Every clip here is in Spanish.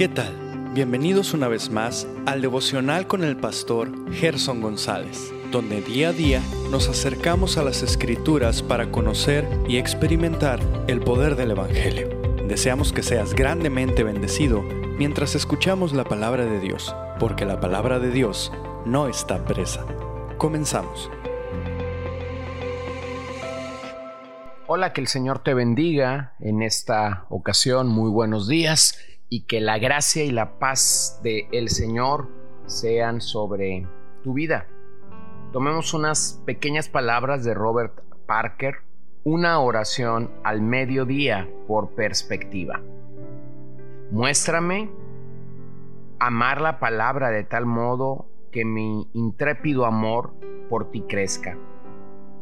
¿Qué tal? Bienvenidos una vez más al devocional con el pastor Gerson González, donde día a día nos acercamos a las escrituras para conocer y experimentar el poder del Evangelio. Deseamos que seas grandemente bendecido mientras escuchamos la palabra de Dios, porque la palabra de Dios no está presa. Comenzamos. Hola, que el Señor te bendiga en esta ocasión. Muy buenos días y que la gracia y la paz del el Señor sean sobre tu vida. Tomemos unas pequeñas palabras de Robert Parker, una oración al mediodía por perspectiva. Muéstrame amar la palabra de tal modo que mi intrépido amor por ti crezca.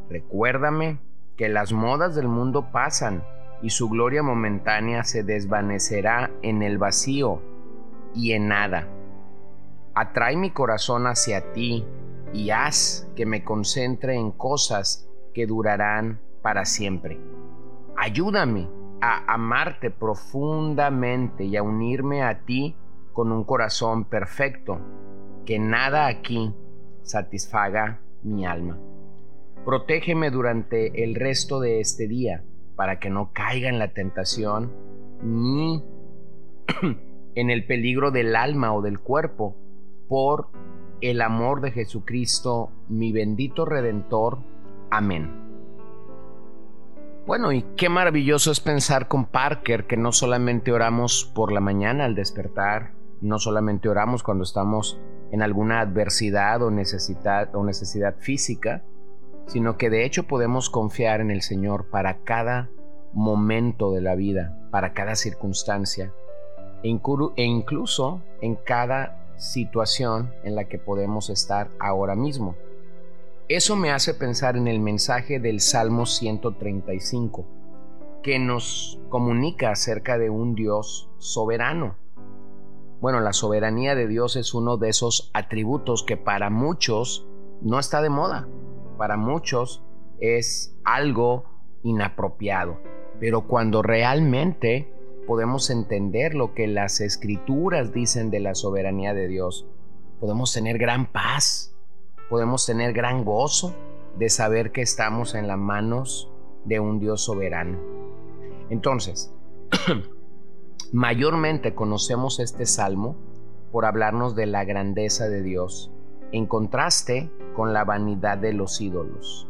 Recuérdame que las modas del mundo pasan y su gloria momentánea se desvanecerá en el vacío y en nada. Atrae mi corazón hacia ti y haz que me concentre en cosas que durarán para siempre. Ayúdame a amarte profundamente y a unirme a ti con un corazón perfecto, que nada aquí satisfaga mi alma. Protégeme durante el resto de este día para que no caiga en la tentación ni en el peligro del alma o del cuerpo por el amor de Jesucristo, mi bendito Redentor. Amén. Bueno, y qué maravilloso es pensar con Parker que no solamente oramos por la mañana al despertar, no solamente oramos cuando estamos en alguna adversidad o necesidad, o necesidad física, sino que de hecho podemos confiar en el Señor para cada momento de la vida, para cada circunstancia e, e incluso en cada situación en la que podemos estar ahora mismo. Eso me hace pensar en el mensaje del Salmo 135, que nos comunica acerca de un Dios soberano. Bueno, la soberanía de Dios es uno de esos atributos que para muchos no está de moda para muchos es algo inapropiado. Pero cuando realmente podemos entender lo que las escrituras dicen de la soberanía de Dios, podemos tener gran paz, podemos tener gran gozo de saber que estamos en las manos de un Dios soberano. Entonces, mayormente conocemos este salmo por hablarnos de la grandeza de Dios en contraste con la vanidad de los ídolos.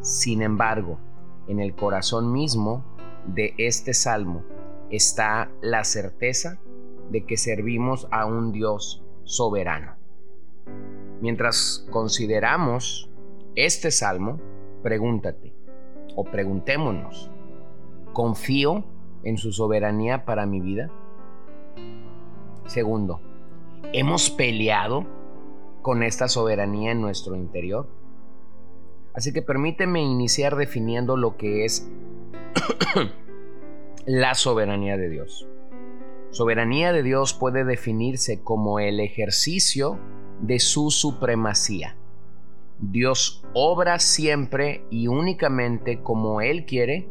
Sin embargo, en el corazón mismo de este salmo está la certeza de que servimos a un Dios soberano. Mientras consideramos este salmo, pregúntate o preguntémonos, ¿confío en su soberanía para mi vida? Segundo, ¿hemos peleado con esta soberanía en nuestro interior. Así que permíteme iniciar definiendo lo que es la soberanía de Dios. Soberanía de Dios puede definirse como el ejercicio de su supremacía. Dios obra siempre y únicamente como Él quiere,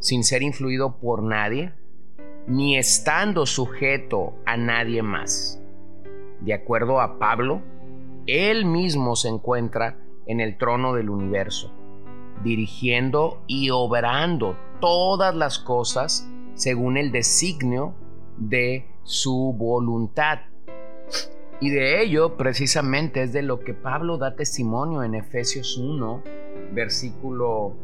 sin ser influido por nadie, ni estando sujeto a nadie más. De acuerdo a Pablo, él mismo se encuentra en el trono del universo, dirigiendo y obrando todas las cosas según el designio de su voluntad. Y de ello precisamente es de lo que Pablo da testimonio en Efesios 1, versículo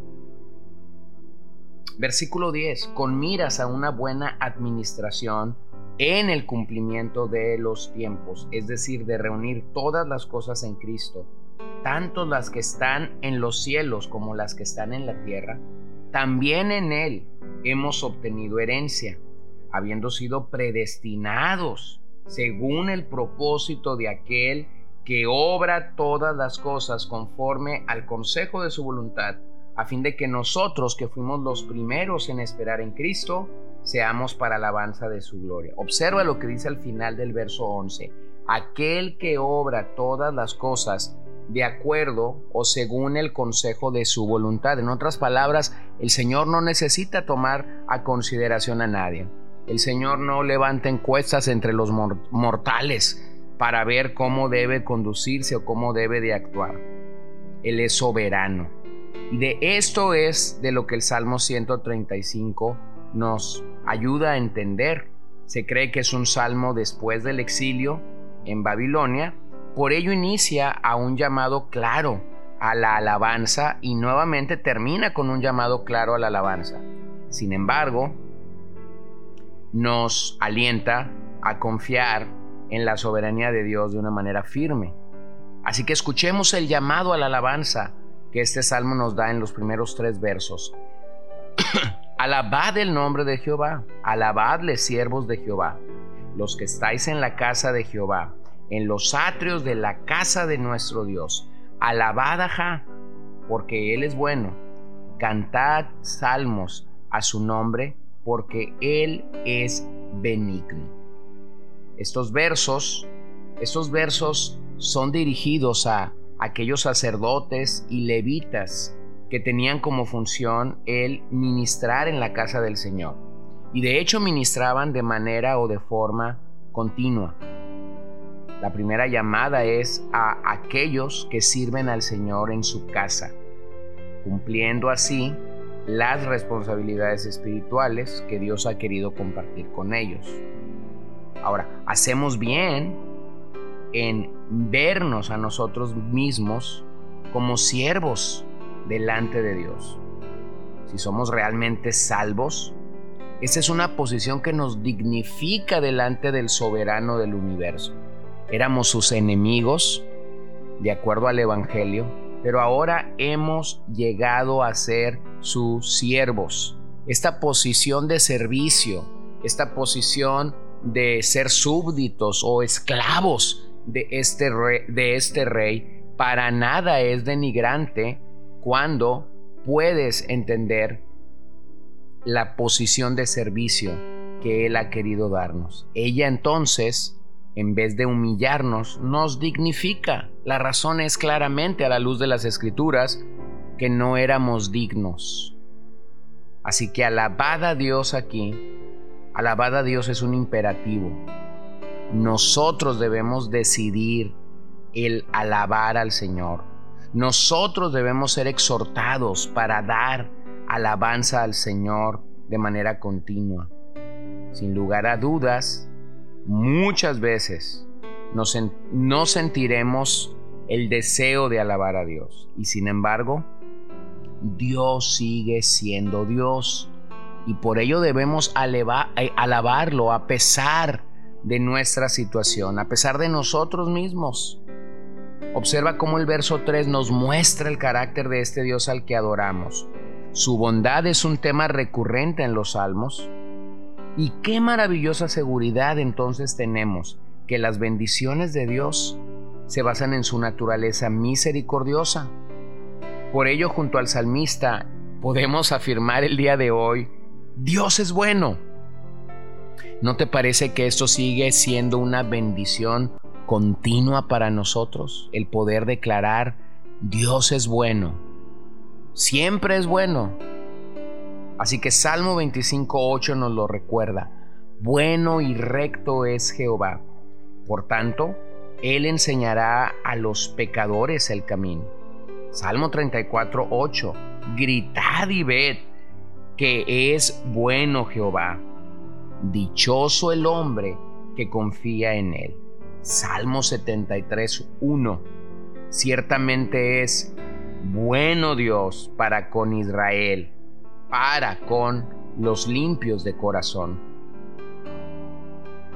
versículo 10, con miras a una buena administración en el cumplimiento de los tiempos, es decir, de reunir todas las cosas en Cristo, tanto las que están en los cielos como las que están en la tierra, también en Él hemos obtenido herencia, habiendo sido predestinados según el propósito de aquel que obra todas las cosas conforme al consejo de su voluntad, a fin de que nosotros que fuimos los primeros en esperar en Cristo, seamos para alabanza de su gloria. Observa lo que dice al final del verso 11. Aquel que obra todas las cosas de acuerdo o según el consejo de su voluntad. En otras palabras, el Señor no necesita tomar a consideración a nadie. El Señor no levanta encuestas entre los mortales para ver cómo debe conducirse o cómo debe de actuar. Él es soberano. Y de esto es de lo que el Salmo 135 nos ayuda a entender. Se cree que es un salmo después del exilio en Babilonia. Por ello inicia a un llamado claro a la alabanza y nuevamente termina con un llamado claro a la alabanza. Sin embargo, nos alienta a confiar en la soberanía de Dios de una manera firme. Así que escuchemos el llamado a la alabanza que este salmo nos da en los primeros tres versos. Alabad el nombre de Jehová, alabadle siervos de Jehová, los que estáis en la casa de Jehová, en los atrios de la casa de nuestro Dios. Alabad a porque Él es bueno. Cantad salmos a su nombre, porque Él es benigno. Estos versos, estos versos son dirigidos a aquellos sacerdotes y levitas que tenían como función el ministrar en la casa del Señor. Y de hecho ministraban de manera o de forma continua. La primera llamada es a aquellos que sirven al Señor en su casa, cumpliendo así las responsabilidades espirituales que Dios ha querido compartir con ellos. Ahora, hacemos bien en vernos a nosotros mismos como siervos delante de Dios. Si somos realmente salvos, esa es una posición que nos dignifica delante del soberano del universo. Éramos sus enemigos, de acuerdo al Evangelio, pero ahora hemos llegado a ser sus siervos. Esta posición de servicio, esta posición de ser súbditos o esclavos de este rey, de este rey para nada es denigrante cuando puedes entender la posición de servicio que Él ha querido darnos. Ella entonces en vez de humillarnos, nos dignifica. La razón es claramente a la luz de las escrituras que no éramos dignos. Así que alabad a Dios aquí, alabad a Dios es un imperativo. Nosotros debemos decidir el alabar al Señor. Nosotros debemos ser exhortados para dar alabanza al Señor de manera continua. Sin lugar a dudas, muchas veces no sentiremos el deseo de alabar a Dios. Y sin embargo, Dios sigue siendo Dios. Y por ello debemos eh, alabarlo a pesar de nuestra situación, a pesar de nosotros mismos. Observa cómo el verso 3 nos muestra el carácter de este Dios al que adoramos. Su bondad es un tema recurrente en los salmos. Y qué maravillosa seguridad entonces tenemos que las bendiciones de Dios se basan en su naturaleza misericordiosa. Por ello, junto al salmista, podemos afirmar el día de hoy, Dios es bueno. ¿No te parece que esto sigue siendo una bendición continua para nosotros? El poder declarar, Dios es bueno. Siempre es bueno. Así que Salmo 25.8 nos lo recuerda. Bueno y recto es Jehová. Por tanto, Él enseñará a los pecadores el camino. Salmo 34.8. Gritad y ved que es bueno Jehová. Dichoso el hombre que confía en Él. Salmo 73.1. Ciertamente es bueno Dios para con Israel para con los limpios de corazón.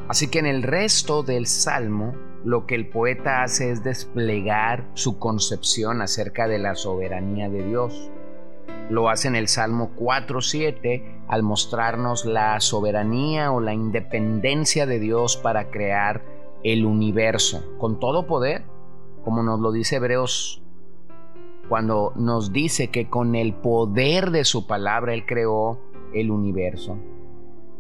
Así que en el resto del salmo, lo que el poeta hace es desplegar su concepción acerca de la soberanía de Dios. Lo hace en el Salmo 4.7 al mostrarnos la soberanía o la independencia de Dios para crear el universo con todo poder, como nos lo dice Hebreos cuando nos dice que con el poder de su palabra Él creó el universo.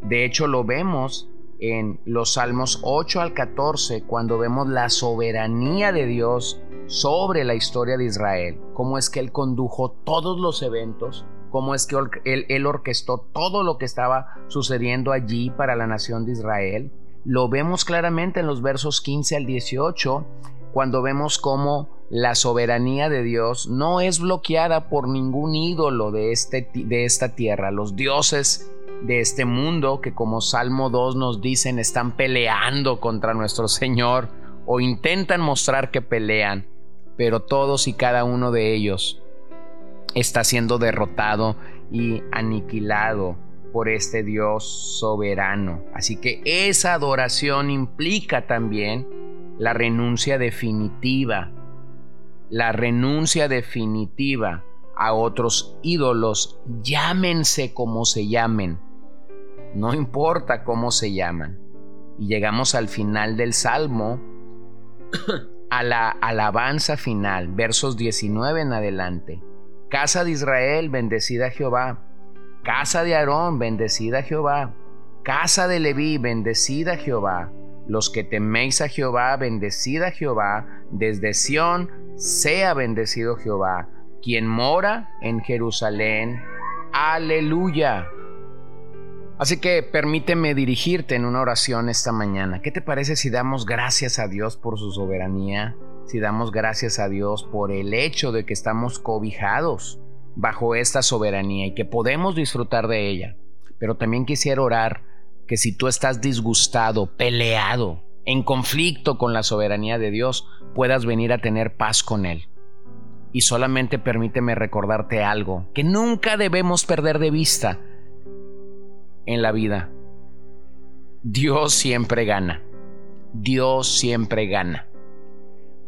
De hecho, lo vemos en los Salmos 8 al 14, cuando vemos la soberanía de Dios sobre la historia de Israel, cómo es que Él condujo todos los eventos cómo es que él, él, orquestó todo lo que estaba sucediendo allí para la nación de Israel. Lo vemos claramente en los versos 15 al 18, cuando vemos cómo la soberanía de Dios no es bloqueada por ningún ídolo de, este, de esta tierra. Los dioses de este mundo que como Salmo 2 nos dicen están peleando contra nuestro Señor o intentan mostrar que pelean, pero todos y cada uno de ellos está siendo derrotado y aniquilado por este Dios soberano. Así que esa adoración implica también la renuncia definitiva, la renuncia definitiva a otros ídolos, llámense como se llamen, no importa cómo se llaman. Y llegamos al final del Salmo, a la alabanza final, versos 19 en adelante. Casa de Israel, bendecida Jehová. Casa de Aarón, bendecida Jehová. Casa de Leví, bendecida Jehová. Los que teméis a Jehová, bendecida Jehová. Desde Sión, sea bendecido Jehová. Quien mora en Jerusalén, aleluya. Así que permíteme dirigirte en una oración esta mañana. ¿Qué te parece si damos gracias a Dios por su soberanía? Si damos gracias a Dios por el hecho de que estamos cobijados bajo esta soberanía y que podemos disfrutar de ella. Pero también quisiera orar que si tú estás disgustado, peleado, en conflicto con la soberanía de Dios, puedas venir a tener paz con Él. Y solamente permíteme recordarte algo que nunca debemos perder de vista en la vida. Dios siempre gana. Dios siempre gana.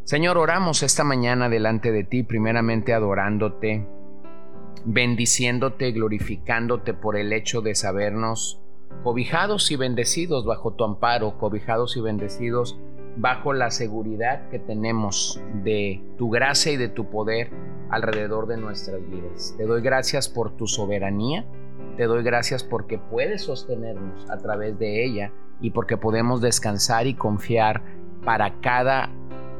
Señor, oramos esta mañana delante de ti, primeramente adorándote, bendiciéndote, glorificándote por el hecho de sabernos cobijados y bendecidos bajo tu amparo, cobijados y bendecidos bajo la seguridad que tenemos de tu gracia y de tu poder alrededor de nuestras vidas. Te doy gracias por tu soberanía te doy gracias porque puedes sostenernos a través de ella y porque podemos descansar y confiar para cada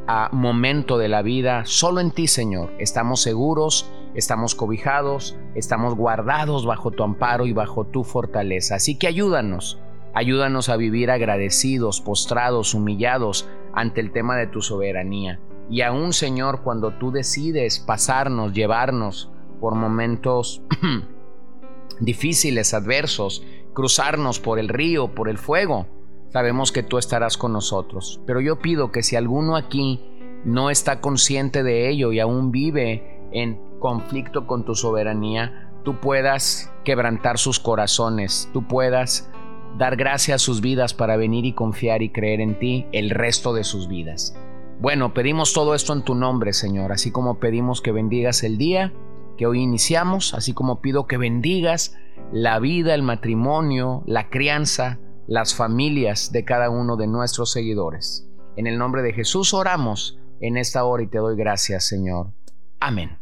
ah, momento de la vida solo en ti, Señor. Estamos seguros, estamos cobijados, estamos guardados bajo tu amparo y bajo tu fortaleza. Así que ayúdanos, ayúdanos a vivir agradecidos, postrados, humillados ante el tema de tu soberanía. Y aún, Señor, cuando tú decides pasarnos, llevarnos por momentos difíciles, adversos, cruzarnos por el río, por el fuego, sabemos que tú estarás con nosotros. Pero yo pido que si alguno aquí no está consciente de ello y aún vive en conflicto con tu soberanía, tú puedas quebrantar sus corazones, tú puedas dar gracias a sus vidas para venir y confiar y creer en ti el resto de sus vidas. Bueno, pedimos todo esto en tu nombre, Señor, así como pedimos que bendigas el día que hoy iniciamos, así como pido que bendigas la vida, el matrimonio, la crianza, las familias de cada uno de nuestros seguidores. En el nombre de Jesús oramos en esta hora y te doy gracias, Señor. Amén.